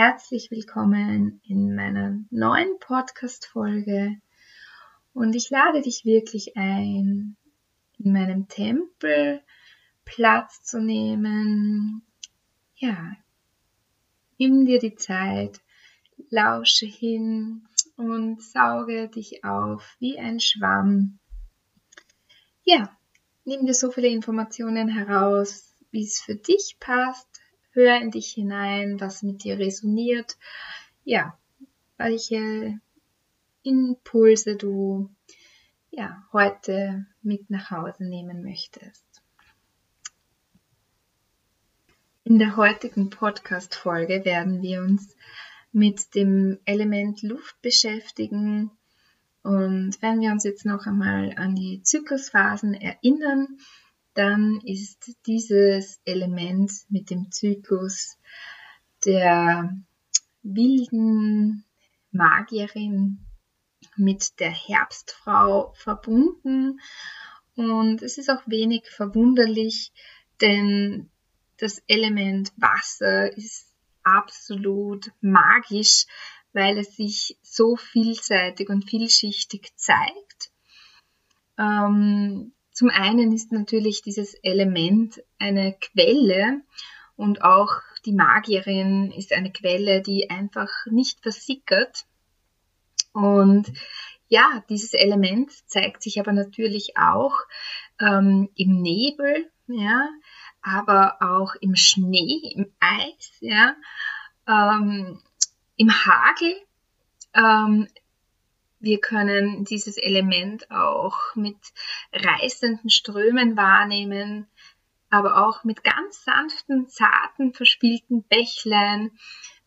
Herzlich willkommen in meiner neuen Podcast-Folge. Und ich lade dich wirklich ein, in meinem Tempel Platz zu nehmen. Ja, nimm dir die Zeit, lausche hin und sauge dich auf wie ein Schwamm. Ja, nimm dir so viele Informationen heraus, wie es für dich passt. Hör in dich hinein, was mit dir resoniert. Ja, welche Impulse du ja, heute mit nach Hause nehmen möchtest. In der heutigen Podcast-Folge werden wir uns mit dem Element Luft beschäftigen. Und wenn wir uns jetzt noch einmal an die Zyklusphasen erinnern, dann ist dieses Element mit dem Zyklus der wilden Magierin mit der Herbstfrau verbunden. Und es ist auch wenig verwunderlich, denn das Element Wasser ist absolut magisch, weil es sich so vielseitig und vielschichtig zeigt. Ähm, zum einen ist natürlich dieses Element eine Quelle und auch die Magierin ist eine Quelle, die einfach nicht versickert. Und ja, dieses Element zeigt sich aber natürlich auch ähm, im Nebel, ja, aber auch im Schnee, im Eis, ja, ähm, im Hagel. Ähm, wir können dieses Element auch mit reißenden Strömen wahrnehmen, aber auch mit ganz sanften, zarten, verspielten Bächlein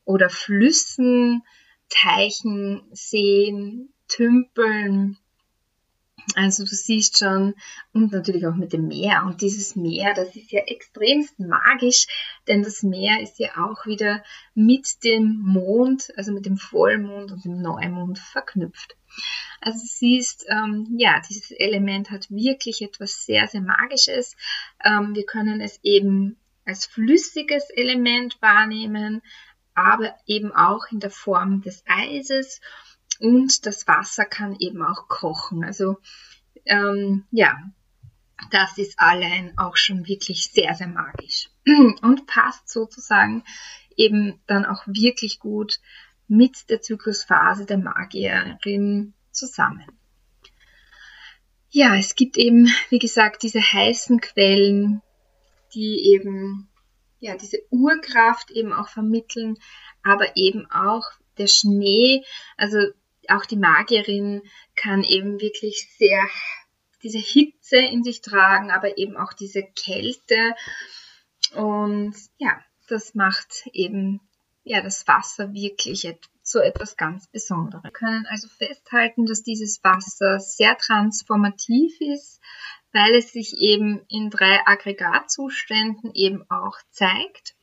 oder Flüssen, Teichen, Seen, Tümpeln, also du siehst schon, und natürlich auch mit dem Meer. Und dieses Meer, das ist ja extremst magisch, denn das Meer ist ja auch wieder mit dem Mond, also mit dem Vollmond und dem Neumond verknüpft. Also du siehst, ähm, ja, dieses Element hat wirklich etwas sehr, sehr Magisches. Ähm, wir können es eben als flüssiges Element wahrnehmen, aber eben auch in der Form des Eises und das Wasser kann eben auch kochen. Also ähm, ja, das ist allein auch schon wirklich sehr, sehr magisch und passt sozusagen eben dann auch wirklich gut mit der Zyklusphase der Magierin zusammen. Ja, es gibt eben, wie gesagt, diese heißen Quellen, die eben ja diese Urkraft eben auch vermitteln, aber eben auch der Schnee, also auch die Magierin kann eben wirklich sehr diese Hitze in sich tragen, aber eben auch diese Kälte. Und ja, das macht eben ja das Wasser wirklich so etwas ganz Besonderes. Wir können also festhalten, dass dieses Wasser sehr transformativ ist, weil es sich eben in drei Aggregatzuständen eben auch zeigt.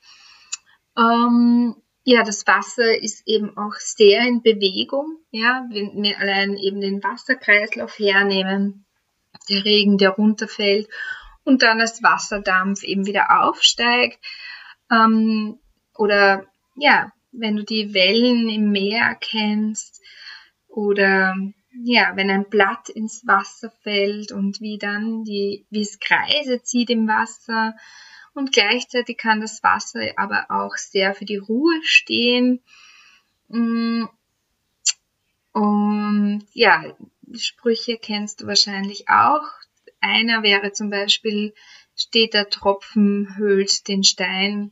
Ähm, ja, das Wasser ist eben auch sehr in Bewegung. Ja, wenn wir allein eben den Wasserkreislauf hernehmen, der Regen, der runterfällt und dann als Wasserdampf eben wieder aufsteigt. Ähm, oder ja, wenn du die Wellen im Meer kennst oder ja, wenn ein Blatt ins Wasser fällt und wie dann die, wie es Kreise zieht im Wasser und gleichzeitig kann das Wasser aber auch sehr für die Ruhe stehen. Mm. Und ja, Sprüche kennst du wahrscheinlich auch. Einer wäre zum Beispiel, steht der Tropfen, höhlt den Stein.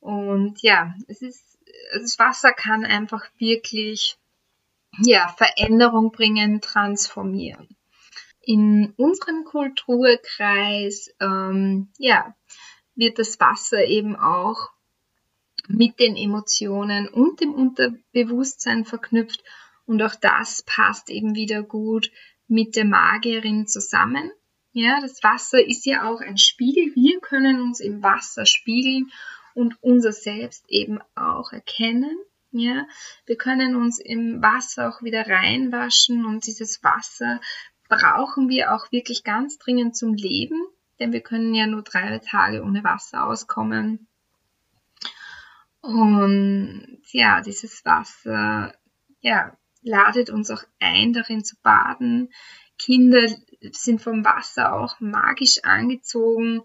Und ja, es ist, das Wasser kann einfach wirklich, ja, Veränderung bringen, transformieren. In unserem Kulturkreis, ähm, ja, wird das Wasser eben auch mit den Emotionen und dem Unterbewusstsein verknüpft und auch das passt eben wieder gut mit der Magierin zusammen. Ja, das Wasser ist ja auch ein Spiegel. Wir können uns im Wasser spiegeln und unser Selbst eben auch erkennen. Ja, wir können uns im Wasser auch wieder reinwaschen und dieses Wasser brauchen wir auch wirklich ganz dringend zum Leben, denn wir können ja nur drei Tage ohne Wasser auskommen. Und ja, dieses Wasser, ja, ladet uns auch ein, darin zu baden. Kinder sind vom Wasser auch magisch angezogen.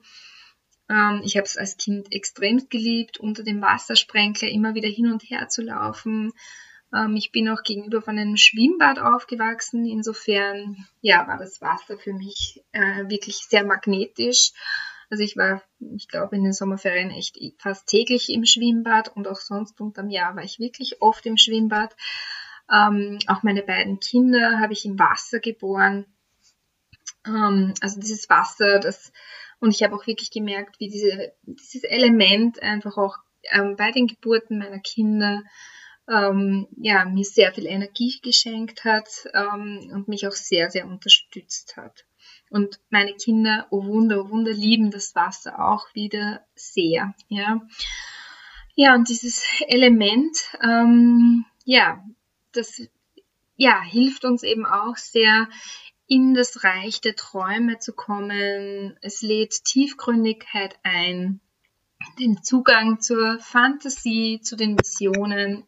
Ähm, ich habe es als Kind extrem geliebt, unter dem Wassersprenkler immer wieder hin und her zu laufen. Ähm, ich bin auch gegenüber von einem Schwimmbad aufgewachsen. Insofern, ja, war das Wasser für mich äh, wirklich sehr magnetisch. Also ich war, ich glaube, in den Sommerferien echt fast täglich im Schwimmbad und auch sonst unterm Jahr war ich wirklich oft im Schwimmbad. Ähm, auch meine beiden Kinder habe ich im Wasser geboren. Ähm, also dieses Wasser, das, und ich habe auch wirklich gemerkt, wie diese, dieses Element einfach auch ähm, bei den Geburten meiner Kinder ähm, ja, mir sehr viel Energie geschenkt hat ähm, und mich auch sehr, sehr unterstützt hat. Und meine Kinder, oh Wunder, oh Wunder, lieben das Wasser auch wieder sehr. Ja, ja und dieses Element, ähm, ja, das ja, hilft uns eben auch sehr, in das Reich der Träume zu kommen. Es lädt Tiefgründigkeit ein, den Zugang zur Fantasie, zu den Visionen.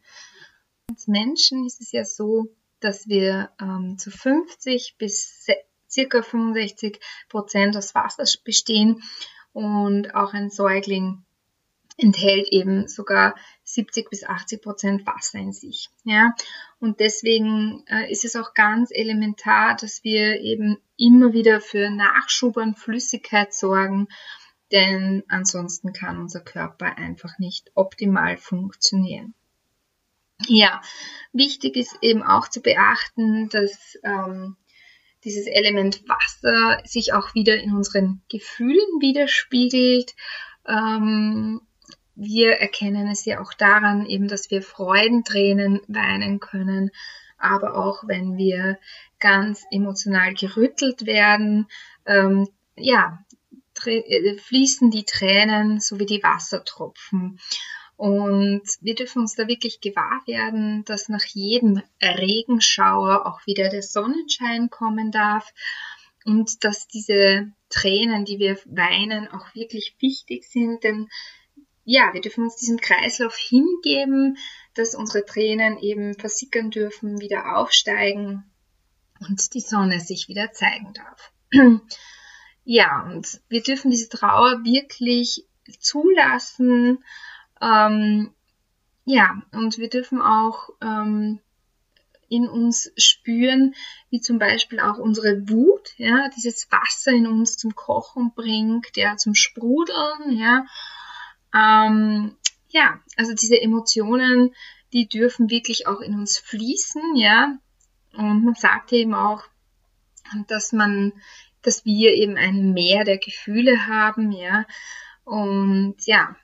Als Menschen ist es ja so, dass wir ähm, zu 50 bis circa 65 Prozent aus Wasser bestehen und auch ein Säugling enthält eben sogar 70 bis 80 Prozent Wasser in sich. Ja, und deswegen äh, ist es auch ganz elementar, dass wir eben immer wieder für Nachschub an Flüssigkeit sorgen, denn ansonsten kann unser Körper einfach nicht optimal funktionieren. Ja, wichtig ist eben auch zu beachten, dass ähm, dieses Element Wasser sich auch wieder in unseren Gefühlen widerspiegelt. Ähm, wir erkennen es ja auch daran, eben, dass wir Freudentränen weinen können, aber auch wenn wir ganz emotional gerüttelt werden, ähm, ja, fließen die Tränen so wie die Wassertropfen. Und wir dürfen uns da wirklich gewahr werden, dass nach jedem Regenschauer auch wieder der Sonnenschein kommen darf und dass diese Tränen, die wir weinen, auch wirklich wichtig sind, denn ja, wir dürfen uns diesem Kreislauf hingeben, dass unsere Tränen eben versickern dürfen, wieder aufsteigen und die Sonne sich wieder zeigen darf. Ja, und wir dürfen diese Trauer wirklich zulassen. Ähm, ja, und wir dürfen auch ähm, in uns spüren, wie zum Beispiel auch unsere Wut, ja, dieses Wasser in uns zum Kochen bringt, ja, zum Sprudeln, ja, ähm, ja, also diese Emotionen, die dürfen wirklich auch in uns fließen, ja. Und man sagt eben auch, dass man, dass wir eben ein Meer der Gefühle haben, ja. Und ja,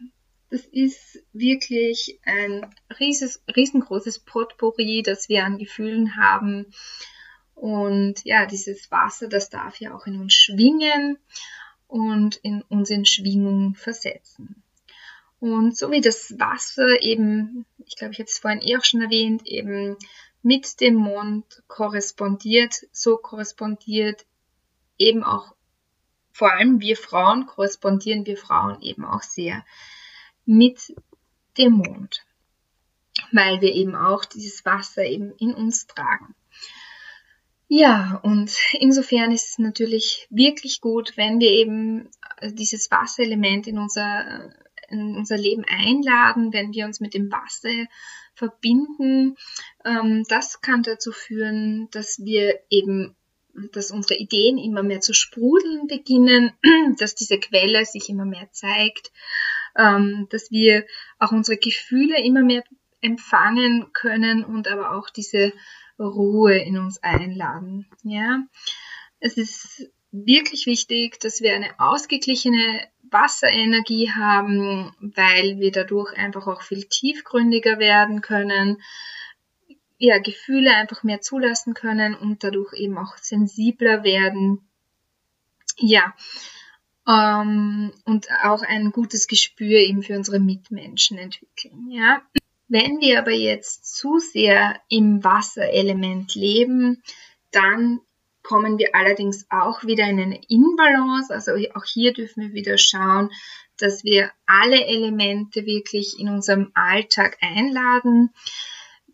das ist wirklich ein rieses, riesengroßes Potpourri, das wir an Gefühlen haben. Und ja, dieses Wasser, das darf ja auch in uns schwingen und in uns in Schwingung versetzen. Und so wie das Wasser eben, ich glaube, ich habe es vorhin eh auch schon erwähnt, eben mit dem Mond korrespondiert, so korrespondiert eben auch, vor allem wir Frauen, korrespondieren wir Frauen eben auch sehr mit dem Mond, weil wir eben auch dieses Wasser eben in uns tragen. Ja, und insofern ist es natürlich wirklich gut, wenn wir eben dieses Wasserelement in unser in unser Leben einladen, wenn wir uns mit dem Wasser verbinden. Ähm, das kann dazu führen, dass wir eben dass unsere Ideen immer mehr zu sprudeln beginnen, dass diese Quelle sich immer mehr zeigt, ähm, dass wir auch unsere Gefühle immer mehr empfangen können und aber auch diese Ruhe in uns einladen. Ja, es ist wirklich wichtig, dass wir eine ausgeglichene Wasserenergie haben, weil wir dadurch einfach auch viel tiefgründiger werden können, ja, Gefühle einfach mehr zulassen können und dadurch eben auch sensibler werden. Ja, ähm, und auch ein gutes Gespür eben für unsere Mitmenschen entwickeln. Ja. Wenn wir aber jetzt zu sehr im Wasserelement leben, dann kommen wir allerdings auch wieder in eine Inbalance. Also auch hier dürfen wir wieder schauen, dass wir alle Elemente wirklich in unserem Alltag einladen.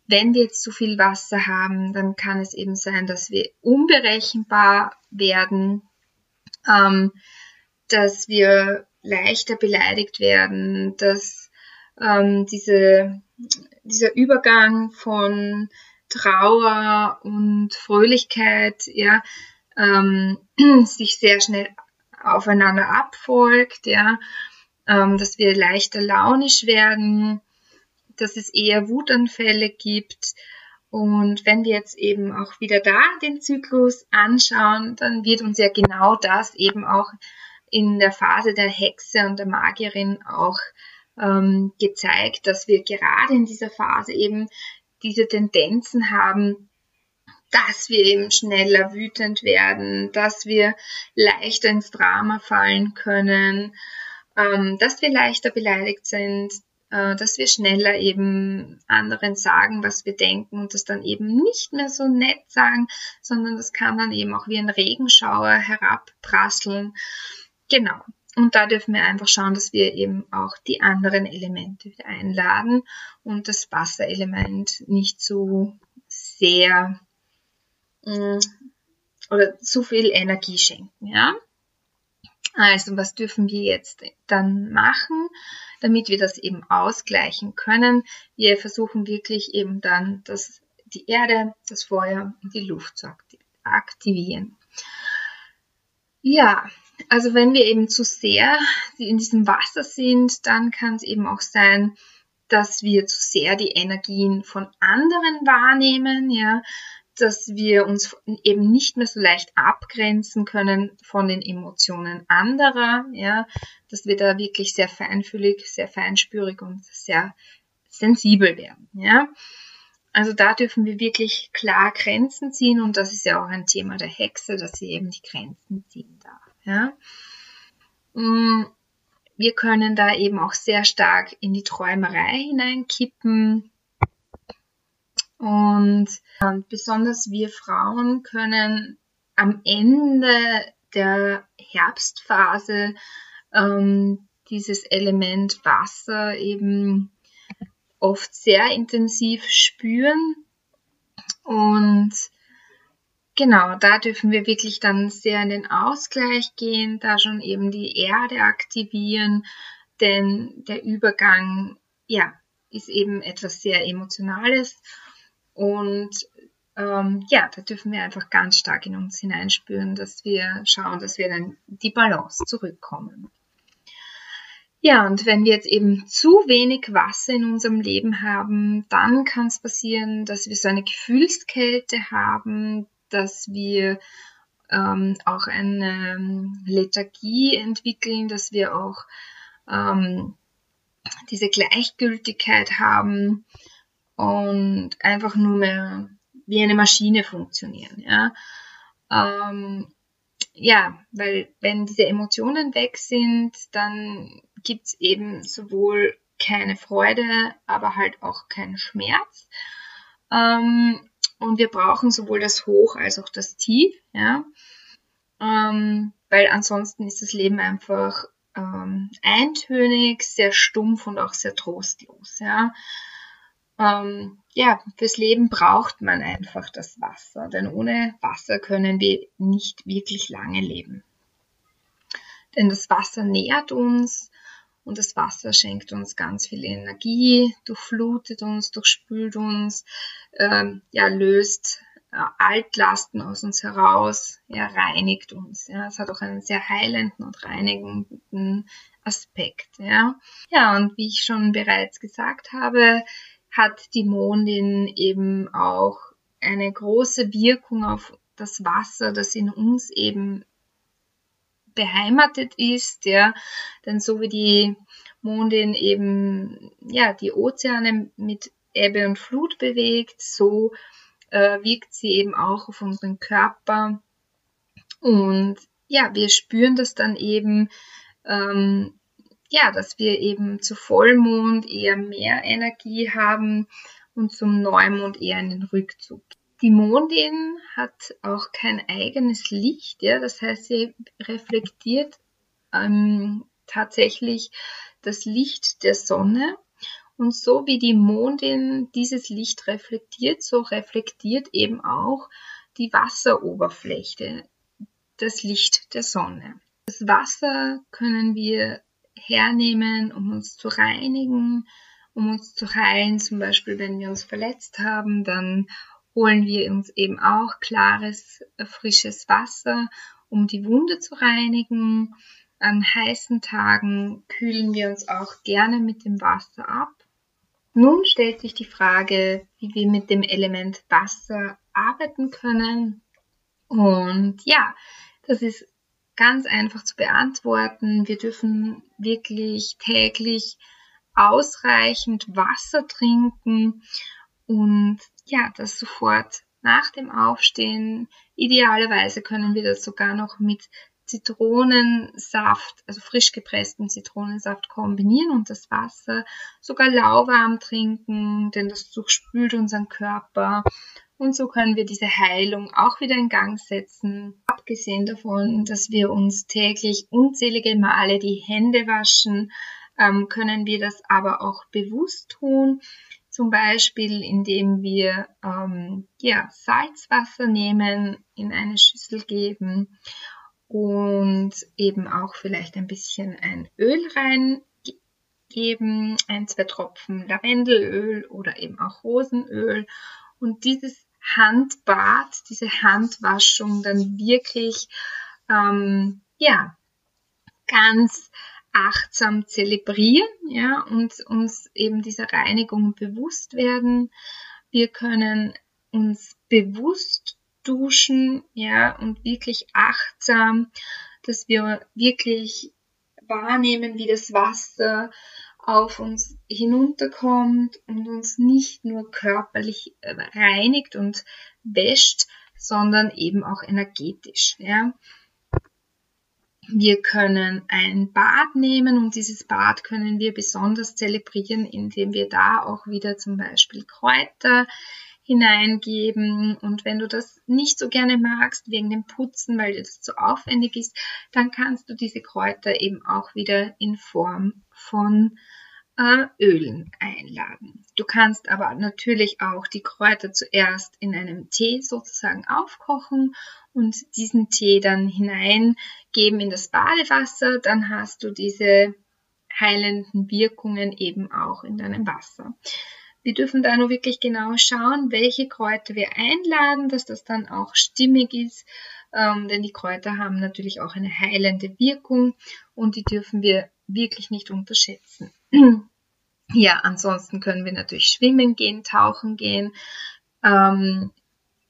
Wenn wir jetzt zu viel Wasser haben, dann kann es eben sein, dass wir unberechenbar werden, ähm, dass wir leichter beleidigt werden, dass ähm, diese, dieser Übergang von Trauer und Fröhlichkeit ja, ähm, sich sehr schnell aufeinander abfolgt, ja, ähm, dass wir leichter launisch werden, dass es eher Wutanfälle gibt. Und wenn wir jetzt eben auch wieder da den Zyklus anschauen, dann wird uns ja genau das eben auch in der Phase der Hexe und der Magierin auch ähm, gezeigt, dass wir gerade in dieser Phase eben diese Tendenzen haben, dass wir eben schneller wütend werden, dass wir leichter ins Drama fallen können, ähm, dass wir leichter beleidigt sind, dass wir schneller eben anderen sagen, was wir denken und das dann eben nicht mehr so nett sagen, sondern das kann dann eben auch wie ein Regenschauer herabprasseln. Genau. Und da dürfen wir einfach schauen, dass wir eben auch die anderen Elemente wieder einladen und das Wasserelement nicht zu sehr mm, oder zu viel Energie schenken, ja. Also was dürfen wir jetzt dann machen, damit wir das eben ausgleichen können? Wir versuchen wirklich eben dann das, die Erde, das Feuer und die Luft zu aktivieren. Ja, also wenn wir eben zu sehr in diesem Wasser sind, dann kann es eben auch sein, dass wir zu sehr die Energien von anderen wahrnehmen, ja, dass wir uns eben nicht mehr so leicht abgrenzen können von den Emotionen anderer, ja, dass wir da wirklich sehr feinfühlig, sehr feinspürig und sehr sensibel werden, ja. Also da dürfen wir wirklich klar Grenzen ziehen und das ist ja auch ein Thema der Hexe, dass sie eben die Grenzen ziehen darf. Ja? Mm, wir können da eben auch sehr stark in die Träumerei hineinkippen. Und, und besonders wir Frauen können am Ende der Herbstphase ähm, dieses Element Wasser eben oft sehr intensiv spüren. Und Genau, da dürfen wir wirklich dann sehr in den Ausgleich gehen, da schon eben die Erde aktivieren, denn der Übergang, ja, ist eben etwas sehr Emotionales und ähm, ja, da dürfen wir einfach ganz stark in uns hineinspüren, dass wir schauen, dass wir dann die Balance zurückkommen. Ja, und wenn wir jetzt eben zu wenig Wasser in unserem Leben haben, dann kann es passieren, dass wir so eine Gefühlskälte haben, dass wir ähm, auch eine ähm, Lethargie entwickeln, dass wir auch ähm, diese Gleichgültigkeit haben und einfach nur mehr wie eine Maschine funktionieren. Ja, ähm, ja weil wenn diese Emotionen weg sind, dann gibt es eben sowohl keine Freude, aber halt auch keinen Schmerz. Ähm, und wir brauchen sowohl das Hoch als auch das Tief, ja, ähm, weil ansonsten ist das Leben einfach ähm, eintönig, sehr stumpf und auch sehr trostlos, ja. Ähm, ja, fürs Leben braucht man einfach das Wasser, denn ohne Wasser können wir nicht wirklich lange leben. Denn das Wasser nährt uns, und das Wasser schenkt uns ganz viel Energie, durchflutet uns, durchspült uns, ähm, ja, löst äh, Altlasten aus uns heraus, ja, reinigt uns. Ja. Es hat auch einen sehr heilenden und reinigenden Aspekt. Ja. ja, und wie ich schon bereits gesagt habe, hat die Mondin eben auch eine große Wirkung auf das Wasser, das in uns eben beheimatet ist, ja, denn so wie die Mondin eben, ja, die Ozeane mit Ebbe und Flut bewegt, so äh, wirkt sie eben auch auf unseren Körper. Und ja, wir spüren das dann eben, ähm, ja, dass wir eben zu Vollmond eher mehr Energie haben und zum Neumond eher einen Rückzug. Die Mondin hat auch kein eigenes Licht, ja, das heißt, sie reflektiert ähm, tatsächlich das Licht der Sonne. Und so wie die Mondin dieses Licht reflektiert, so reflektiert eben auch die Wasseroberfläche das Licht der Sonne. Das Wasser können wir hernehmen, um uns zu reinigen, um uns zu heilen. Zum Beispiel, wenn wir uns verletzt haben, dann holen wir uns eben auch klares, frisches Wasser, um die Wunde zu reinigen. An heißen Tagen kühlen wir uns auch gerne mit dem Wasser ab. Nun stellt sich die Frage, wie wir mit dem Element Wasser arbeiten können. Und ja, das ist ganz einfach zu beantworten. Wir dürfen wirklich täglich ausreichend Wasser trinken und ja, das sofort nach dem Aufstehen. Idealerweise können wir das sogar noch mit Zitronensaft, also frisch gepressten Zitronensaft kombinieren und das Wasser sogar lauwarm trinken, denn das durchspült unseren Körper und so können wir diese Heilung auch wieder in Gang setzen. Abgesehen davon, dass wir uns täglich unzählige Male die Hände waschen, ähm, können wir das aber auch bewusst tun. Zum Beispiel, indem wir ähm, ja, Salzwasser nehmen, in eine Schüssel geben und eben auch vielleicht ein bisschen ein Öl reingeben, ein, zwei Tropfen Lavendelöl oder eben auch Rosenöl und dieses Handbad, diese Handwaschung dann wirklich ähm, ja ganz achtsam zelebrieren, ja, und uns eben dieser Reinigung bewusst werden. Wir können uns bewusst duschen, ja, und wirklich achtsam, dass wir wirklich wahrnehmen, wie das Wasser auf uns hinunterkommt und uns nicht nur körperlich äh, reinigt und wäscht, sondern eben auch energetisch, ja. Wir können ein Bad nehmen und dieses Bad können wir besonders zelebrieren, indem wir da auch wieder zum Beispiel Kräuter hineingeben. Und wenn du das nicht so gerne magst wegen dem Putzen, weil das zu aufwendig ist, dann kannst du diese Kräuter eben auch wieder in Form von äh, Ölen einladen. Du kannst aber natürlich auch die Kräuter zuerst in einem Tee sozusagen aufkochen und diesen Tee dann hineingeben in das Badewasser. Dann hast du diese heilenden Wirkungen eben auch in deinem Wasser. Wir dürfen da nur wirklich genau schauen, welche Kräuter wir einladen, dass das dann auch stimmig ist, ähm, denn die Kräuter haben natürlich auch eine heilende Wirkung und die dürfen wir wirklich nicht unterschätzen. ja, ansonsten können wir natürlich schwimmen gehen, tauchen gehen ähm,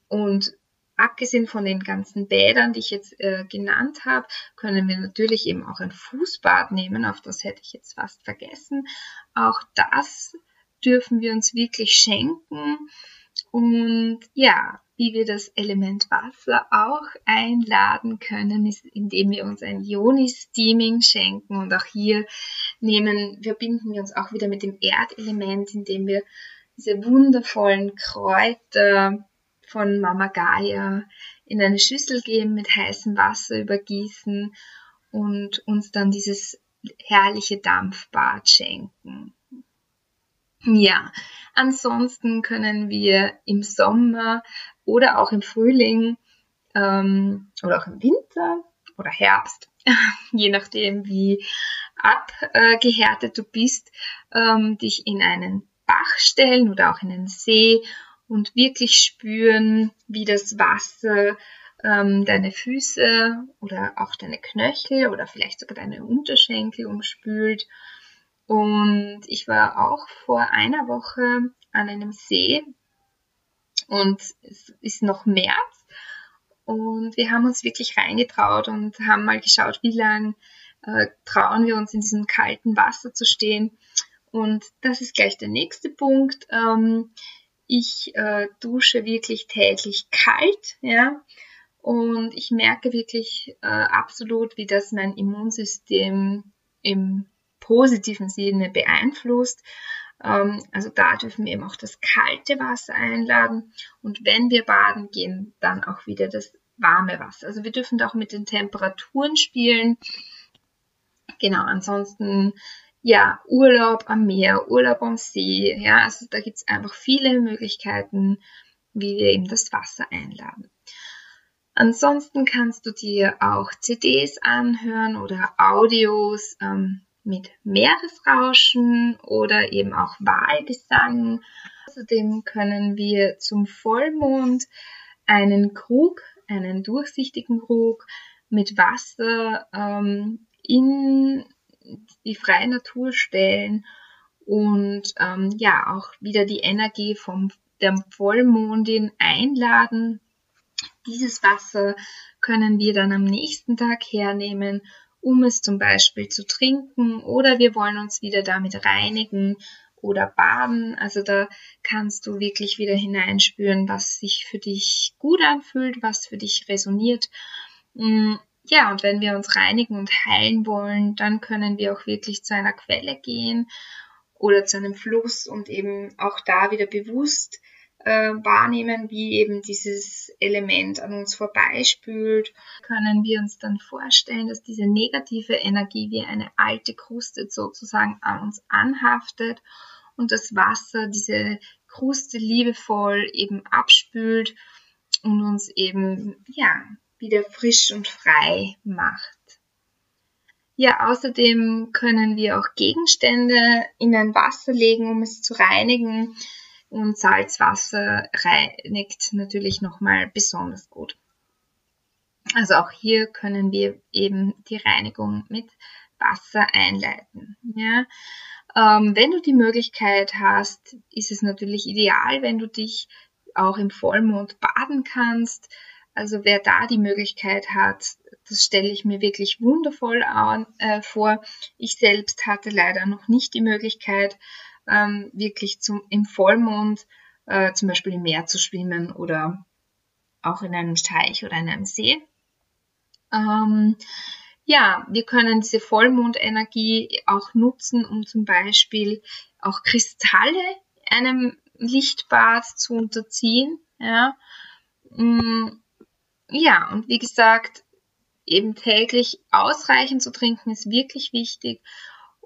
und abgesehen von den ganzen Bädern, die ich jetzt äh, genannt habe, können wir natürlich eben auch ein Fußbad nehmen. Auf das hätte ich jetzt fast vergessen. Auch das dürfen wir uns wirklich schenken. Und ja, wie wir das Element Wasser auch einladen können, ist, indem wir uns ein Yoni-Steaming schenken. Und auch hier nehmen, verbinden wir uns auch wieder mit dem Erdelement, indem wir diese wundervollen Kräuter von Mama Gaia in eine Schüssel geben, mit heißem Wasser übergießen und uns dann dieses herrliche Dampfbad schenken. Ja, ansonsten können wir im Sommer oder auch im Frühling ähm, oder auch im Winter oder Herbst, je nachdem wie abgehärtet du bist, ähm, dich in einen Bach stellen oder auch in einen See und wirklich spüren, wie das Wasser ähm, deine Füße oder auch deine Knöchel oder vielleicht sogar deine Unterschenkel umspült und ich war auch vor einer Woche an einem See und es ist noch März und wir haben uns wirklich reingetraut und haben mal geschaut, wie lang äh, trauen wir uns in diesem kalten Wasser zu stehen. Und das ist gleich der nächste Punkt. Ähm, ich äh, dusche wirklich täglich kalt, ja. Und ich merke wirklich äh, absolut, wie das mein Immunsystem im positiven Sinne beeinflusst. Ähm, also da dürfen wir eben auch das kalte Wasser einladen. Und wenn wir baden gehen, dann auch wieder das warme Wasser. Also wir dürfen da auch mit den Temperaturen spielen. Genau, ansonsten ja, Urlaub am Meer, Urlaub am See, ja, also da gibt es einfach viele Möglichkeiten, wie wir eben das Wasser einladen. Ansonsten kannst du dir auch CDs anhören oder Audios ähm, mit Meeresrauschen oder eben auch Wahlgesang. Außerdem können wir zum Vollmond einen Krug, einen durchsichtigen Krug mit Wasser ähm, in die freie Natur stellen und ähm, ja auch wieder die Energie vom der Vollmondin einladen. Dieses Wasser können wir dann am nächsten Tag hernehmen, um es zum Beispiel zu trinken oder wir wollen uns wieder damit reinigen oder baden. Also da kannst du wirklich wieder hineinspüren, was sich für dich gut anfühlt, was für dich resoniert. Mm, ja, und wenn wir uns reinigen und heilen wollen, dann können wir auch wirklich zu einer Quelle gehen oder zu einem Fluss und eben auch da wieder bewusst äh, wahrnehmen, wie eben dieses Element an uns vorbeispült, können wir uns dann vorstellen, dass diese negative Energie wie eine alte Kruste sozusagen an uns anhaftet und das Wasser diese Kruste liebevoll eben abspült und uns eben, ja, wieder frisch und frei macht. Ja, außerdem können wir auch Gegenstände in ein Wasser legen, um es zu reinigen. Und Salzwasser reinigt natürlich nochmal besonders gut. Also auch hier können wir eben die Reinigung mit Wasser einleiten. Ja. Ähm, wenn du die Möglichkeit hast, ist es natürlich ideal, wenn du dich auch im Vollmond baden kannst. Also wer da die Möglichkeit hat, das stelle ich mir wirklich wundervoll an, äh, vor. Ich selbst hatte leider noch nicht die Möglichkeit, ähm, wirklich zum, im Vollmond äh, zum Beispiel im Meer zu schwimmen oder auch in einem Teich oder in einem See. Ähm, ja, wir können diese Vollmondenergie auch nutzen, um zum Beispiel auch Kristalle einem Lichtbad zu unterziehen. Ja. Mm, ja, und wie gesagt, eben täglich ausreichend zu trinken ist wirklich wichtig.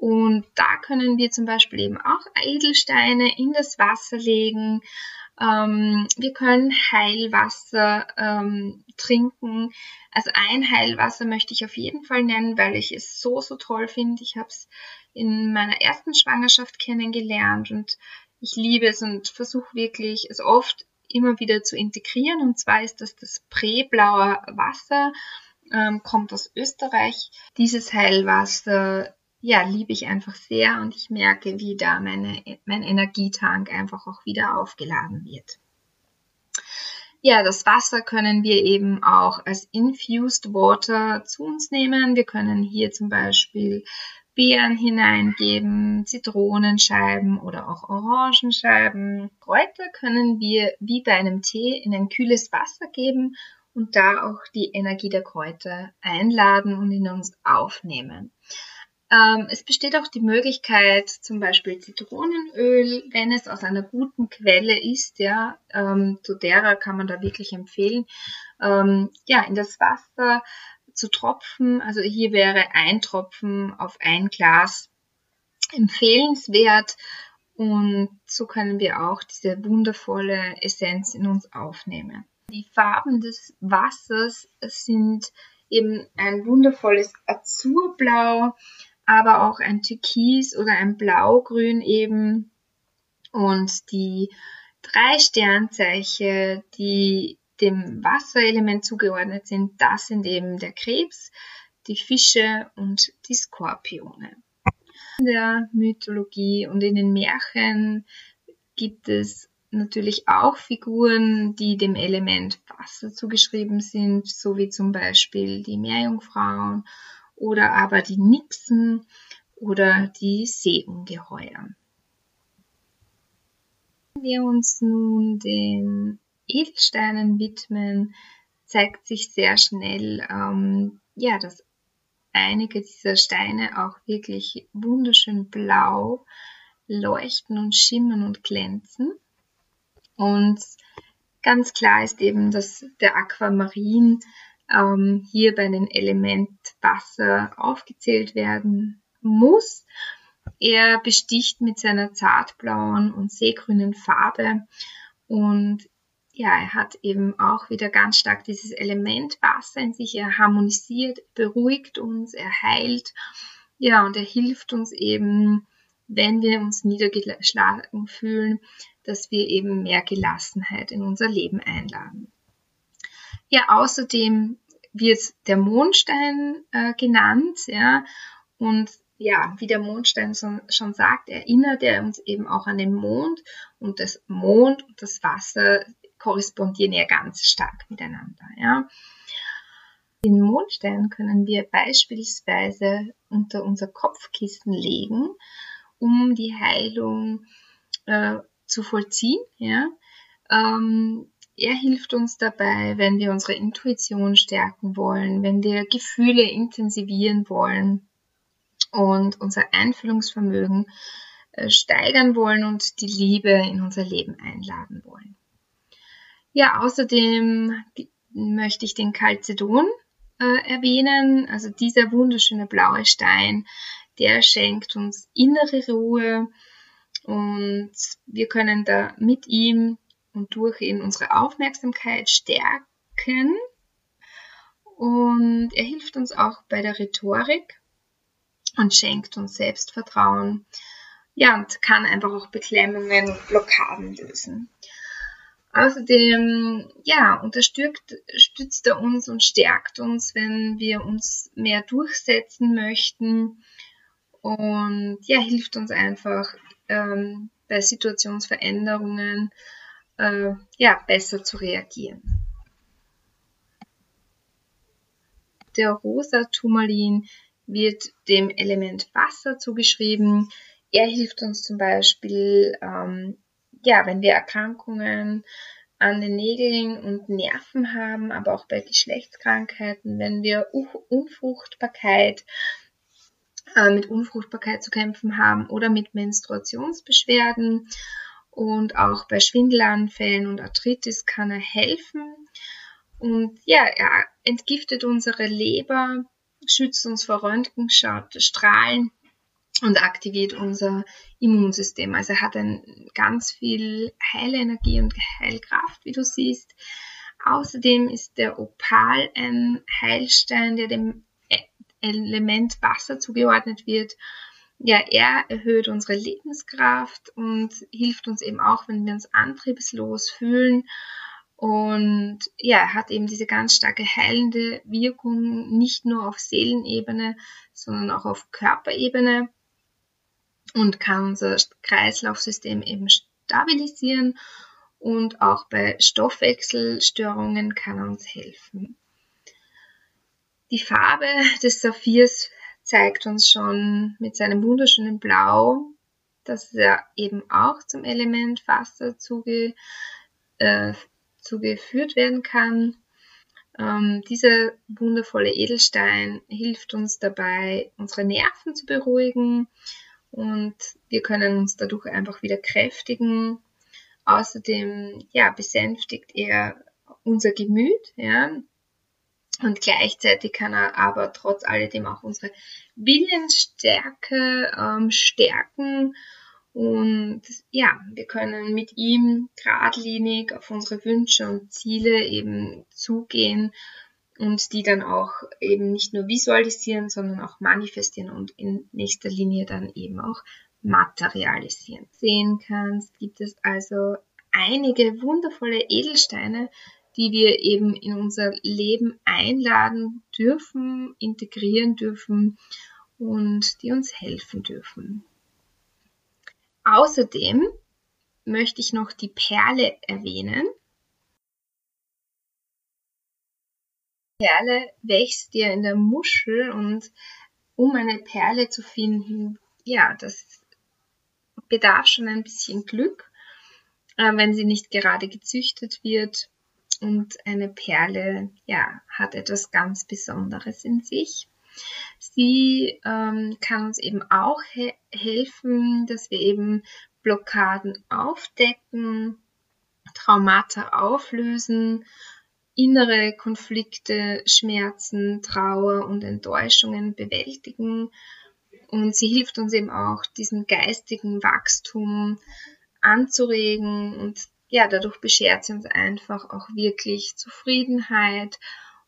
Und da können wir zum Beispiel eben auch Edelsteine in das Wasser legen. Ähm, wir können Heilwasser ähm, trinken. Also ein Heilwasser möchte ich auf jeden Fall nennen, weil ich es so, so toll finde. Ich habe es in meiner ersten Schwangerschaft kennengelernt und ich liebe es und versuche wirklich es oft immer wieder zu integrieren. Und zwar ist das das Präblauer Wasser, ähm, kommt aus Österreich. Dieses Heilwasser, ja, liebe ich einfach sehr und ich merke, wie da meine, mein Energietank einfach auch wieder aufgeladen wird. Ja, das Wasser können wir eben auch als Infused Water zu uns nehmen. Wir können hier zum Beispiel Beeren hineingeben, Zitronenscheiben oder auch Orangenscheiben. Kräuter können wir wie bei einem Tee in ein kühles Wasser geben und da auch die Energie der Kräuter einladen und in uns aufnehmen. Ähm, es besteht auch die Möglichkeit, zum Beispiel Zitronenöl, wenn es aus einer guten Quelle ist, ja, ähm, zu derer kann man da wirklich empfehlen, ähm, ja, in das Wasser zu tropfen. Also hier wäre ein Tropfen auf ein Glas empfehlenswert. Und so können wir auch diese wundervolle Essenz in uns aufnehmen. Die Farben des Wassers sind eben ein wundervolles Azurblau, aber auch ein Türkis oder ein Blaugrün eben. Und die drei Sternzeichen, die dem Wasserelement zugeordnet sind, das sind eben der Krebs, die Fische und die Skorpione. In der Mythologie und in den Märchen gibt es natürlich auch Figuren, die dem Element Wasser zugeschrieben sind, so wie zum Beispiel die Meerjungfrauen oder aber die Nixen oder die Seeungeheuer. Wenn wir uns nun den Edelsteinen widmen, zeigt sich sehr schnell, ähm, ja, dass einige dieser Steine auch wirklich wunderschön blau leuchten und schimmern und glänzen. Und ganz klar ist eben, dass der Aquamarin ähm, hier bei den Element Wasser aufgezählt werden muss. Er besticht mit seiner zartblauen und seegrünen Farbe und ja, er hat eben auch wieder ganz stark dieses Element Wasser in sich. Er harmonisiert, beruhigt uns, er heilt. Ja, und er hilft uns eben, wenn wir uns niedergeschlagen fühlen, dass wir eben mehr Gelassenheit in unser Leben einladen. Ja, außerdem wird der Mondstein äh, genannt, ja, und ja, wie der Mondstein schon, sagt, erinnert er uns eben auch an den Mond und das Mond und das Wasser korrespondieren ja ganz stark miteinander. Ja. Den Mondstein können wir beispielsweise unter unser Kopfkissen legen, um die Heilung äh, zu vollziehen. Ja. Ähm, er hilft uns dabei, wenn wir unsere Intuition stärken wollen, wenn wir Gefühle intensivieren wollen und unser Einfühlungsvermögen äh, steigern wollen und die Liebe in unser Leben einladen wollen. Ja, außerdem möchte ich den Calcedon äh, erwähnen. Also dieser wunderschöne blaue Stein, der schenkt uns innere Ruhe und wir können da mit ihm und durch ihn unsere Aufmerksamkeit stärken. Und er hilft uns auch bei der Rhetorik und schenkt uns Selbstvertrauen. Ja, und kann einfach auch Beklemmungen, Blockaden lösen. Außerdem, ja, unterstützt er uns und stärkt uns, wenn wir uns mehr durchsetzen möchten und ja, hilft uns einfach ähm, bei Situationsveränderungen äh, ja, besser zu reagieren. Der rosa Turmalin wird dem Element Wasser zugeschrieben. Er hilft uns zum Beispiel ähm, ja, wenn wir Erkrankungen an den Nägeln und Nerven haben, aber auch bei Geschlechtskrankheiten, wenn wir Unfruchtbarkeit äh, mit Unfruchtbarkeit zu kämpfen haben oder mit Menstruationsbeschwerden und auch bei Schwindelanfällen und Arthritis kann er helfen. Und ja, er entgiftet unsere Leber, schützt uns vor Röntgenstrahlen und aktiviert unser Immunsystem. Also er hat ein ganz viel Heilenergie und Heilkraft, wie du siehst. Außerdem ist der Opal ein Heilstein, der dem Element Wasser zugeordnet wird. Ja, er erhöht unsere Lebenskraft und hilft uns eben auch, wenn wir uns antriebslos fühlen. Und ja, er hat eben diese ganz starke heilende Wirkung, nicht nur auf Seelenebene, sondern auch auf Körperebene und kann unser Kreislaufsystem eben stabilisieren und auch bei Stoffwechselstörungen kann er uns helfen. Die Farbe des Saphirs zeigt uns schon mit seinem wunderschönen Blau, dass er eben auch zum Element Wasser zuge, äh, zugeführt werden kann. Ähm, dieser wundervolle Edelstein hilft uns dabei, unsere Nerven zu beruhigen, und wir können uns dadurch einfach wieder kräftigen. Außerdem, ja, besänftigt er unser Gemüt, ja, und gleichzeitig kann er aber trotz alledem auch unsere Willensstärke ähm, stärken. Und ja, wir können mit ihm geradlinig auf unsere Wünsche und Ziele eben zugehen und die dann auch eben nicht nur visualisieren, sondern auch manifestieren und in nächster Linie dann eben auch materialisieren. Sehen kannst, gibt es also einige wundervolle Edelsteine, die wir eben in unser Leben einladen dürfen, integrieren dürfen und die uns helfen dürfen. Außerdem möchte ich noch die Perle erwähnen. Perle wächst dir in der Muschel und um eine Perle zu finden, ja, das bedarf schon ein bisschen Glück, äh, wenn sie nicht gerade gezüchtet wird. Und eine Perle, ja, hat etwas ganz Besonderes in sich. Sie ähm, kann uns eben auch he helfen, dass wir eben Blockaden aufdecken, Traumata auflösen, innere Konflikte, Schmerzen, Trauer und Enttäuschungen bewältigen. Und sie hilft uns eben auch, diesen geistigen Wachstum anzuregen und ja, dadurch beschert sie uns einfach auch wirklich Zufriedenheit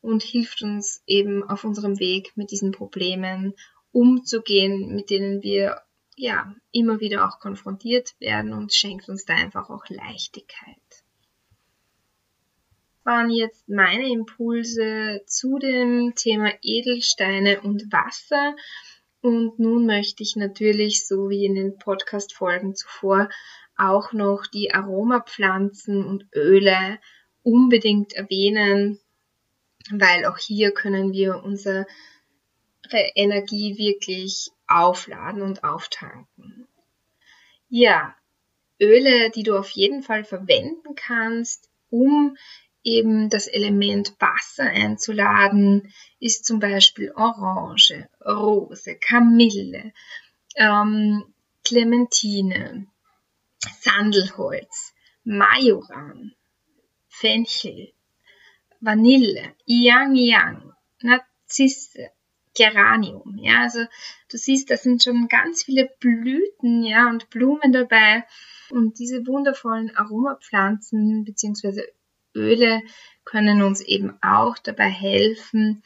und hilft uns eben auf unserem Weg mit diesen Problemen umzugehen, mit denen wir ja immer wieder auch konfrontiert werden und schenkt uns da einfach auch Leichtigkeit. Waren jetzt meine Impulse zu dem Thema Edelsteine und Wasser. Und nun möchte ich natürlich, so wie in den Podcast-Folgen zuvor, auch noch die Aromapflanzen und Öle unbedingt erwähnen, weil auch hier können wir unsere Energie wirklich aufladen und auftanken. Ja, Öle, die du auf jeden Fall verwenden kannst, um eben das Element Wasser einzuladen, ist zum Beispiel Orange, Rose, Kamille, ähm, Clementine, Sandelholz, Majoran, Fenchel, Vanille, Yang Yang, Narzisse, Geranium. Ja, also du siehst, da sind schon ganz viele Blüten, ja, und Blumen dabei. Und diese wundervollen Aromapflanzen bzw. Öle können uns eben auch dabei helfen,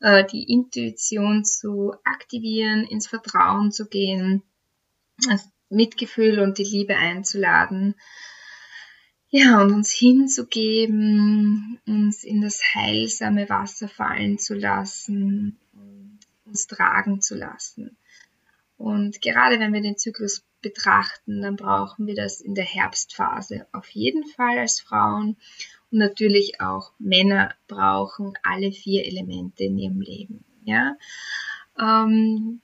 äh, die Intuition zu aktivieren, ins Vertrauen zu gehen, das Mitgefühl und die Liebe einzuladen. Ja, und uns hinzugeben, uns in das heilsame Wasser fallen zu lassen, uns tragen zu lassen. Und gerade wenn wir den Zyklus betrachten, dann brauchen wir das in der Herbstphase auf jeden Fall als Frauen. Und natürlich auch Männer brauchen alle vier Elemente in ihrem Leben. Ja, ähm,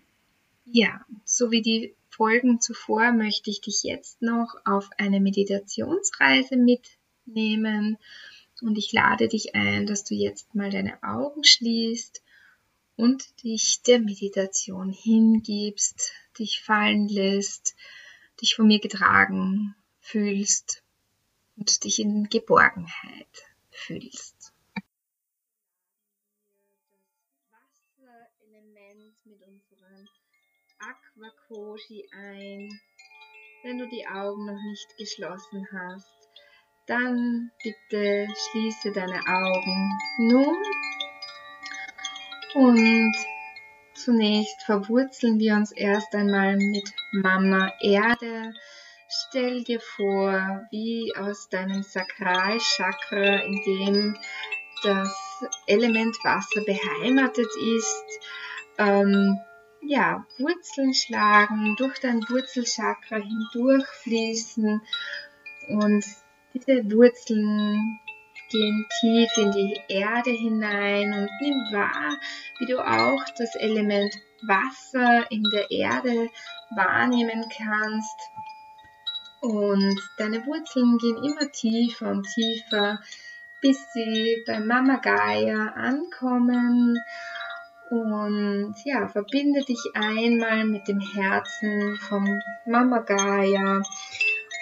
ja so wie die Folgen zuvor möchte ich dich jetzt noch auf eine Meditationsreise mitnehmen. Und ich lade dich ein, dass du jetzt mal deine Augen schließt und dich der Meditation hingibst, dich fallen lässt, dich von mir getragen fühlst und dich in Geborgenheit fühlst. Aquakoshi ein. Wenn du die Augen noch nicht geschlossen hast, dann bitte schließe deine Augen nun und zunächst verwurzeln wir uns erst einmal mit Mama Erde. Stell dir vor, wie aus deinem Sakralchakra, in dem das Element Wasser beheimatet ist, ähm, ja, Wurzeln schlagen, durch dein Wurzelchakra hindurchfließen und diese Wurzeln gehen tief in die Erde hinein und nimm wahr, wie du auch das Element Wasser in der Erde wahrnehmen kannst. Und deine Wurzeln gehen immer tiefer und tiefer, bis sie bei Mama Gaia ankommen. Und ja, verbinde dich einmal mit dem Herzen von Mama Gaia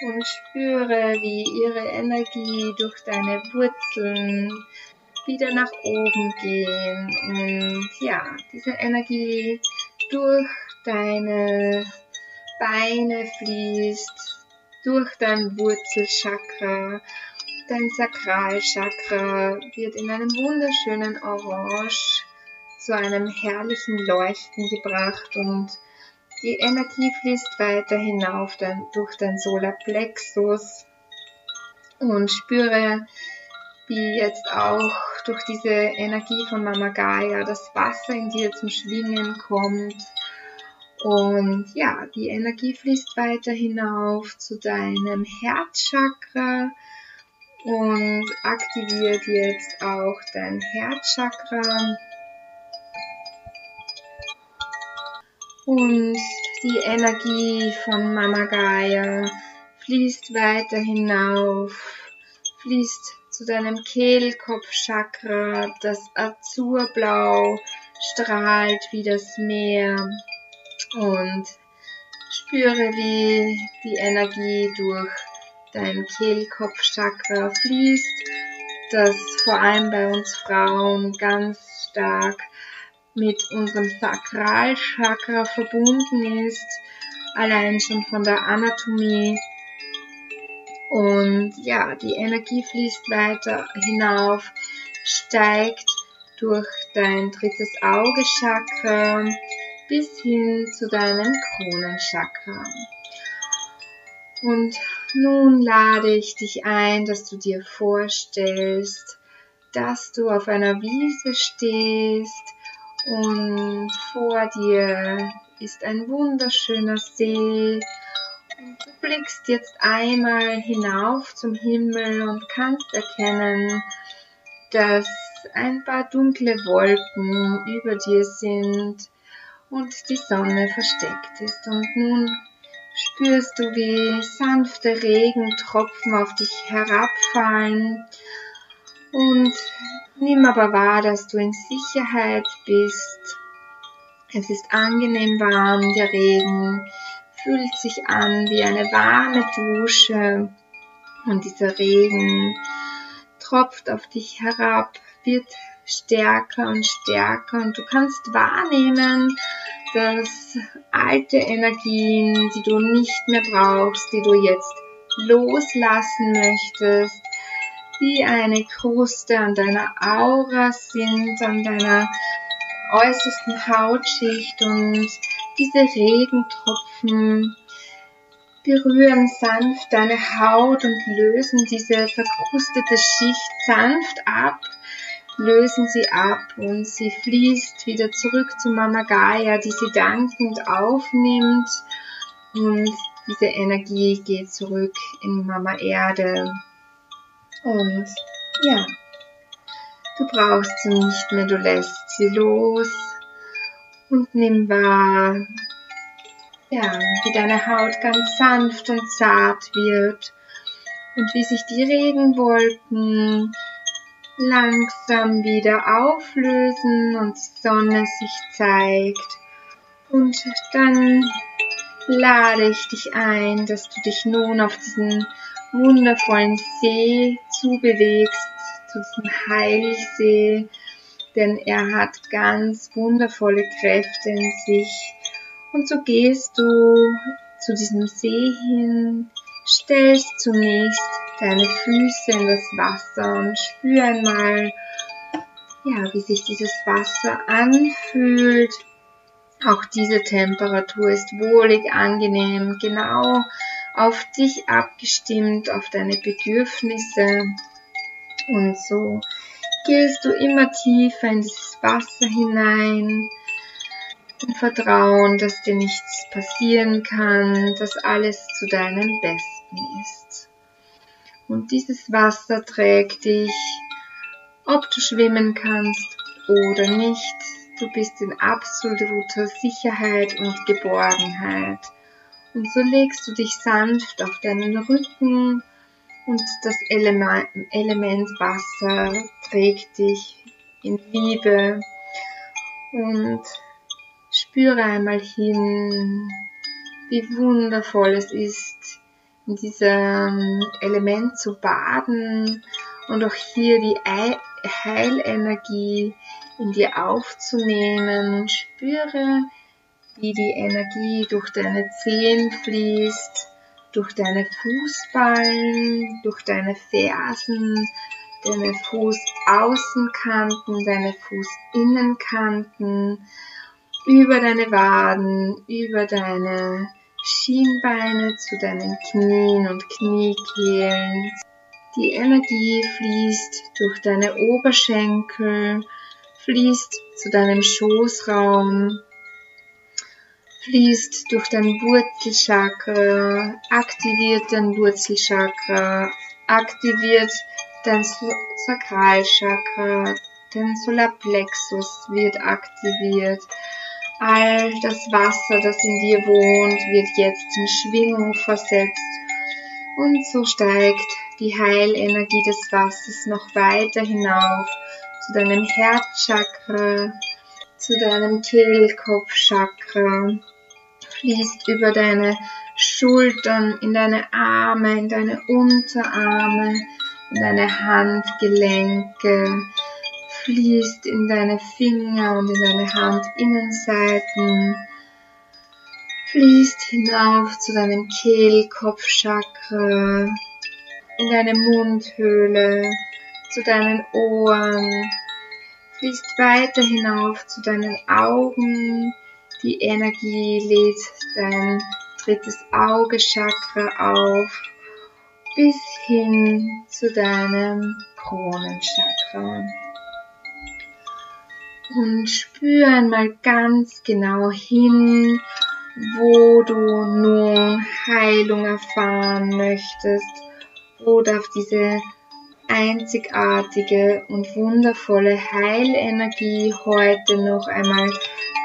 und spüre, wie ihre Energie durch deine Wurzeln wieder nach oben gehen. Und ja, diese Energie durch deine Beine fließt, durch dein Wurzelchakra, dein Sakralchakra wird in einem wunderschönen Orange zu einem herrlichen Leuchten gebracht und die Energie fließt weiter hinauf dann durch dein Solarplexus und spüre, wie jetzt auch durch diese Energie von Mama Gaia das Wasser in dir zum Schwingen kommt. Und ja, die Energie fließt weiter hinauf zu deinem Herzchakra und aktiviert jetzt auch dein Herzchakra. Und die Energie von Mama Gaia fließt weiter hinauf, fließt zu deinem Kehlkopfchakra, das Azurblau strahlt wie das Meer. Und spüre, wie die Energie durch dein Kehlkopfchakra fließt, das vor allem bei uns Frauen ganz stark mit unserem Sakralchakra verbunden ist, allein schon von der Anatomie. Und ja, die Energie fließt weiter hinauf, steigt durch dein drittes Auge-Chakra bis hin zu deinem Kronenchakra. Und nun lade ich dich ein, dass du dir vorstellst, dass du auf einer Wiese stehst und vor dir ist ein wunderschöner See. Und du blickst jetzt einmal hinauf zum Himmel und kannst erkennen, dass ein paar dunkle Wolken über dir sind und die Sonne versteckt ist. Und nun spürst du, wie sanfte Regentropfen auf dich herabfallen und nimm aber wahr, dass du in Sicherheit bist. Es ist angenehm warm, der Regen fühlt sich an wie eine warme Dusche und dieser Regen tropft auf dich herab, wird stärker und stärker und du kannst wahrnehmen, dass alte Energien, die du nicht mehr brauchst, die du jetzt loslassen möchtest, wie eine Kruste an deiner Aura sind, an deiner äußersten Hautschicht und diese Regentropfen berühren sanft deine Haut und lösen diese verkrustete Schicht sanft ab, lösen sie ab und sie fließt wieder zurück zu Mama Gaia, die sie dankend aufnimmt und diese Energie geht zurück in Mama Erde. Und ja, du brauchst sie nicht mehr, du lässt sie los und nimm wahr, ja, wie deine Haut ganz sanft und zart wird und wie sich die Regenwolken langsam wieder auflösen und die Sonne sich zeigt. Und dann lade ich dich ein, dass du dich nun auf diesen wundervollen See zubewegst, zu diesem Heilsee, denn er hat ganz wundervolle Kräfte in sich. Und so gehst du zu diesem See hin, stellst zunächst deine Füße in das Wasser und spür einmal, ja, wie sich dieses Wasser anfühlt. Auch diese Temperatur ist wohlig angenehm, genau auf dich abgestimmt, auf deine Bedürfnisse. Und so gehst du immer tiefer in dieses Wasser hinein, im Vertrauen, dass dir nichts passieren kann, dass alles zu deinem Besten ist. Und dieses Wasser trägt dich, ob du schwimmen kannst oder nicht. Du bist in absoluter Sicherheit und Geborgenheit. Und so legst du dich sanft auf deinen Rücken und das Element Wasser trägt dich in Liebe und spüre einmal hin, wie wundervoll es ist, in diesem Element zu baden und auch hier die Heilenergie in dir aufzunehmen spüre, wie die Energie durch deine Zehen fließt, durch deine Fußballen, durch deine Fersen, deine Fußaußenkanten, deine Fußinnenkanten, über deine Waden, über deine Schienbeine zu deinen Knien und Kniekehlen. Die Energie fließt durch deine Oberschenkel, fließt zu deinem Schoßraum, fließt durch dein Wurzelchakra, aktiviert dein Wurzelchakra, aktiviert dein Sakralchakra, dein Solarplexus wird aktiviert. All das Wasser, das in dir wohnt, wird jetzt in Schwingung versetzt Und so steigt die Heilenergie des Wassers noch weiter hinauf zu deinem Herzchakra, zu deinem Kehlkopfchakra, fließt über deine Schultern, in deine Arme, in deine Unterarme, in deine Handgelenke, fließt in deine Finger und in deine Handinnenseiten, fließt hinauf zu deinem Kehlkopfchakra, in deine Mundhöhle, zu deinen Ohren, fließt weiter hinauf zu deinen Augen, die Energie lädt dein drittes Augechakra auf, bis hin zu deinem Kronenchakra. Und spür einmal ganz genau hin, wo du nun Heilung erfahren möchtest, wo darf diese einzigartige und wundervolle Heilenergie heute noch einmal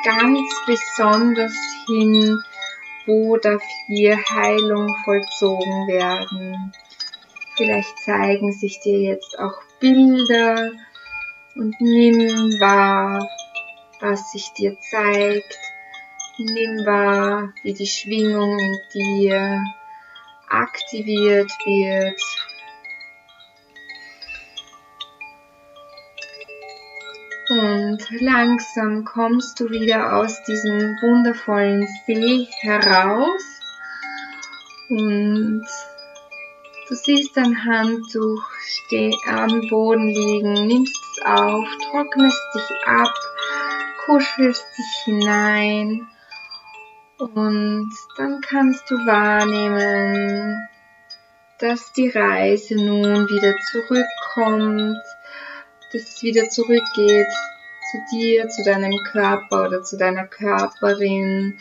ganz besonders hin, wo darf hier Heilung vollzogen werden. Vielleicht zeigen sich dir jetzt auch Bilder und nimm wahr, was sich dir zeigt. Nimm wahr, wie die Schwingung in dir aktiviert wird. Und langsam kommst du wieder aus diesem wundervollen See heraus. Und du siehst dein Handtuch am Boden liegen, nimmst es auf, trocknest dich ab, kuschelst dich hinein. Und dann kannst du wahrnehmen, dass die Reise nun wieder zurückkommt, dass es wieder zurückgeht zu dir, zu deinem Körper oder zu deiner Körperin.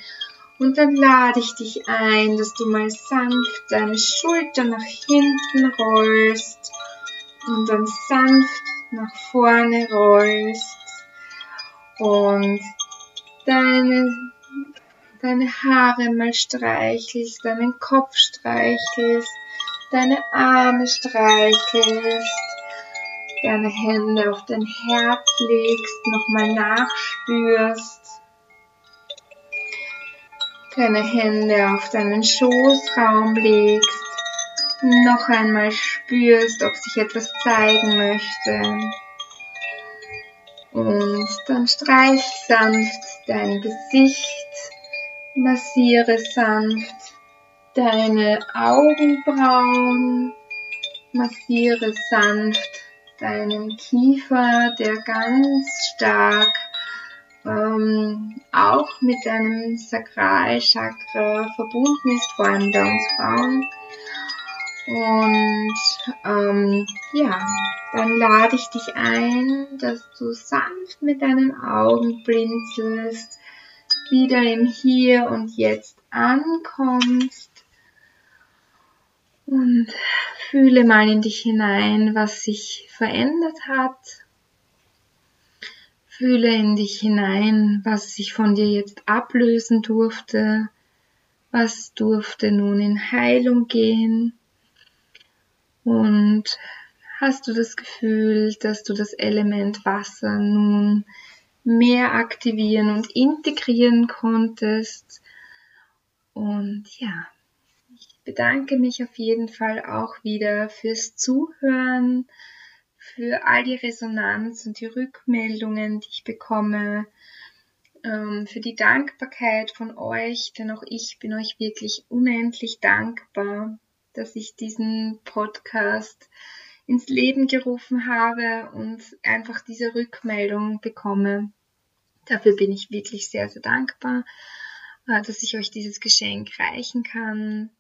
Und dann lade ich dich ein, dass du mal sanft deine Schulter nach hinten rollst und dann sanft nach vorne rollst und deine deine Haare mal streichelst, deinen Kopf streichelst, deine Arme streichelst, deine Hände auf dein Herz legst, nochmal nachspürst, deine Hände auf deinen Schoßraum legst, noch einmal spürst, ob sich etwas zeigen möchte. Und dann streich sanft dein Gesicht, Massiere sanft deine Augenbrauen, massiere sanft deinen Kiefer, der ganz stark ähm, auch mit deinem Sakralchakra verbunden ist, vor allem uns Frauen. Und ähm, ja, dann lade ich dich ein, dass du sanft mit deinen Augen blinzelst, wieder im Hier und Jetzt ankommst und fühle mal in dich hinein, was sich verändert hat. Fühle in dich hinein, was sich von dir jetzt ablösen durfte, was durfte nun in Heilung gehen. Und hast du das Gefühl, dass du das Element Wasser nun mehr aktivieren und integrieren konntest. Und ja, bedanke mich auf jeden Fall auch wieder fürs Zuhören, für all die Resonanz und die Rückmeldungen, die ich bekomme, ähm, für die Dankbarkeit von euch, denn auch ich bin euch wirklich unendlich dankbar, dass ich diesen Podcast ins Leben gerufen habe und einfach diese Rückmeldung bekomme. Dafür bin ich wirklich sehr, sehr dankbar, äh, dass ich euch dieses Geschenk reichen kann,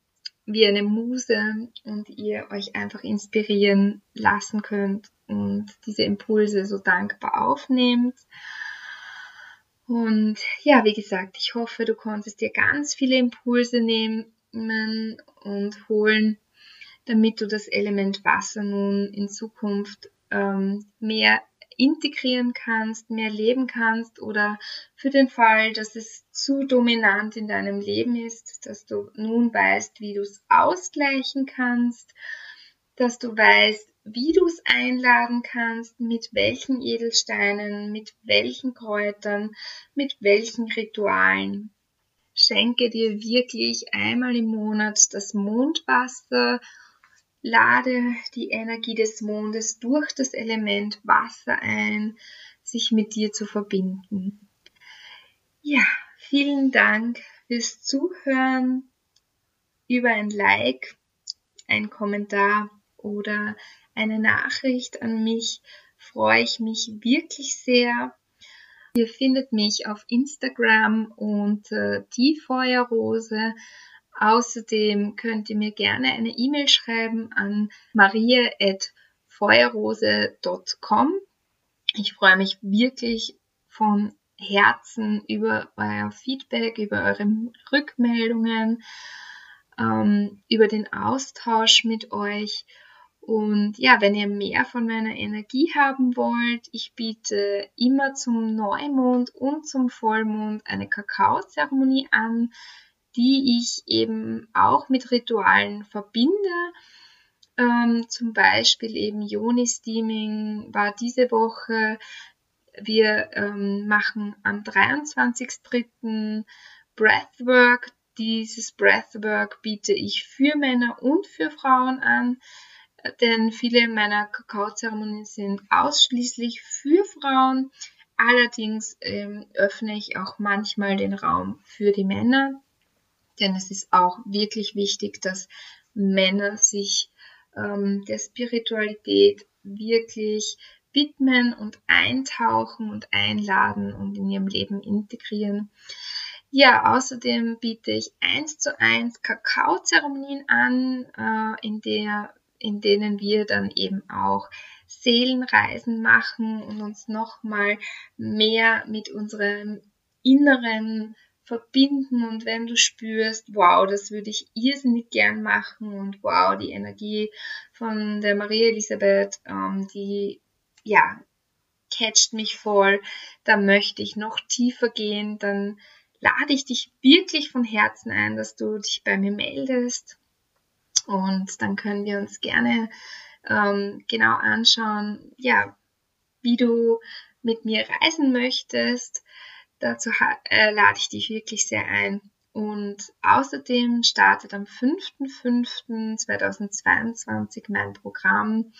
wie eine Muse und ihr euch einfach inspirieren lassen könnt und diese Impulse so dankbar aufnehmt. Und ja, wie gesagt, ich hoffe, du konntest dir ganz viele Impulse nehmen und holen damit du das Element Wasser nun in Zukunft ähm, mehr integrieren kannst, mehr leben kannst oder für den Fall, dass es zu dominant in deinem Leben ist, dass du nun weißt, wie du es ausgleichen kannst, dass du weißt, wie du es einladen kannst, mit welchen Edelsteinen, mit welchen Kräutern, mit welchen Ritualen. Schenke dir wirklich einmal im Monat das Mondwasser lade die Energie des Mondes durch das Element Wasser ein, sich mit dir zu verbinden. Ja, vielen Dank fürs Zuhören. Über ein Like, ein Kommentar oder eine Nachricht an mich freue ich mich wirklich sehr. Ihr findet mich auf Instagram unter Tieffeuerrose Außerdem könnt ihr mir gerne eine E-Mail schreiben an maria.feuerrose.com. Ich freue mich wirklich von Herzen über euer Feedback, über eure Rückmeldungen, ähm, über den Austausch mit euch. Und ja, wenn ihr mehr von meiner Energie haben wollt, ich biete immer zum Neumond und zum Vollmond eine Kakaozeremonie an die ich eben auch mit Ritualen verbinde. Ähm, zum Beispiel eben Yoni-Steaming war diese Woche. Wir ähm, machen am 23.03. Breathwork. Dieses Breathwork biete ich für Männer und für Frauen an, denn viele meiner Kakaozeremonien sind ausschließlich für Frauen. Allerdings ähm, öffne ich auch manchmal den Raum für die Männer denn es ist auch wirklich wichtig, dass Männer sich ähm, der Spiritualität wirklich widmen und eintauchen und einladen und in ihrem Leben integrieren. Ja, außerdem biete ich eins zu eins Kakaozeremonien an, äh, in der, in denen wir dann eben auch Seelenreisen machen und uns nochmal mehr mit unserem inneren verbinden und wenn du spürst, wow, das würde ich irrsinnig gern machen und wow, die Energie von der Maria Elisabeth, ähm, die, ja, catcht mich voll, da möchte ich noch tiefer gehen, dann lade ich dich wirklich von Herzen ein, dass du dich bei mir meldest und dann können wir uns gerne ähm, genau anschauen, ja, wie du mit mir reisen möchtest, Dazu äh, lade ich dich wirklich sehr ein. Und außerdem startet am 5.5.2022 mein Programm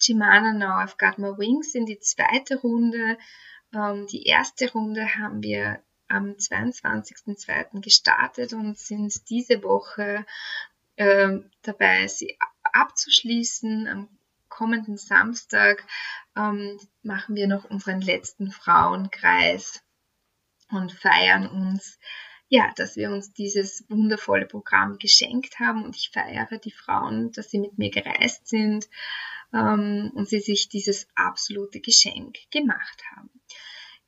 Jimana Now I've Got My Wings in die zweite Runde. Ähm, die erste Runde haben wir am 22.02. gestartet und sind diese Woche äh, dabei, sie abzuschließen. Am kommenden Samstag ähm, machen wir noch unseren letzten Frauenkreis und feiern uns, ja, dass wir uns dieses wundervolle Programm geschenkt haben und ich feiere die Frauen, dass sie mit mir gereist sind ähm, und sie sich dieses absolute Geschenk gemacht haben.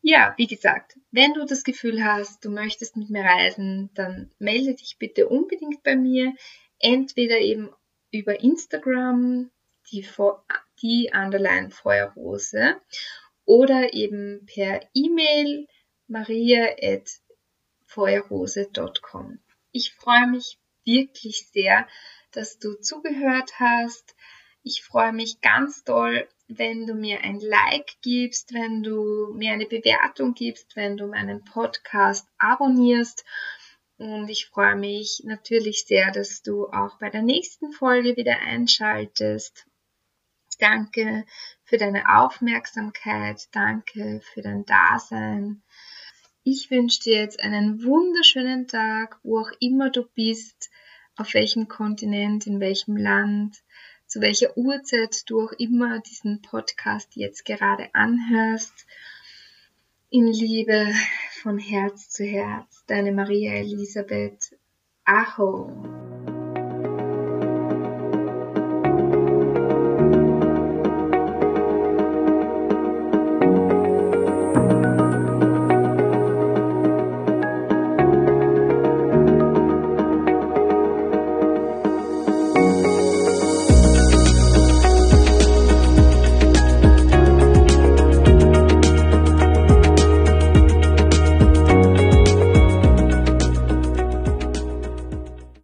Ja, wie gesagt, wenn du das Gefühl hast, du möchtest mit mir reisen, dann melde dich bitte unbedingt bei mir. Entweder eben über Instagram, die, die Underline Feuerrose, oder eben per E-Mail maria.feuerrose.com. Ich freue mich wirklich sehr, dass du zugehört hast. Ich freue mich ganz doll, wenn du mir ein Like gibst, wenn du mir eine Bewertung gibst, wenn du meinen Podcast abonnierst. Und ich freue mich natürlich sehr, dass du auch bei der nächsten Folge wieder einschaltest. Danke für deine Aufmerksamkeit. Danke für dein Dasein. Ich wünsche dir jetzt einen wunderschönen Tag, wo auch immer du bist, auf welchem Kontinent, in welchem Land, zu welcher Uhrzeit du auch immer diesen Podcast jetzt gerade anhörst. In Liebe von Herz zu Herz, deine Maria Elisabeth. Aho.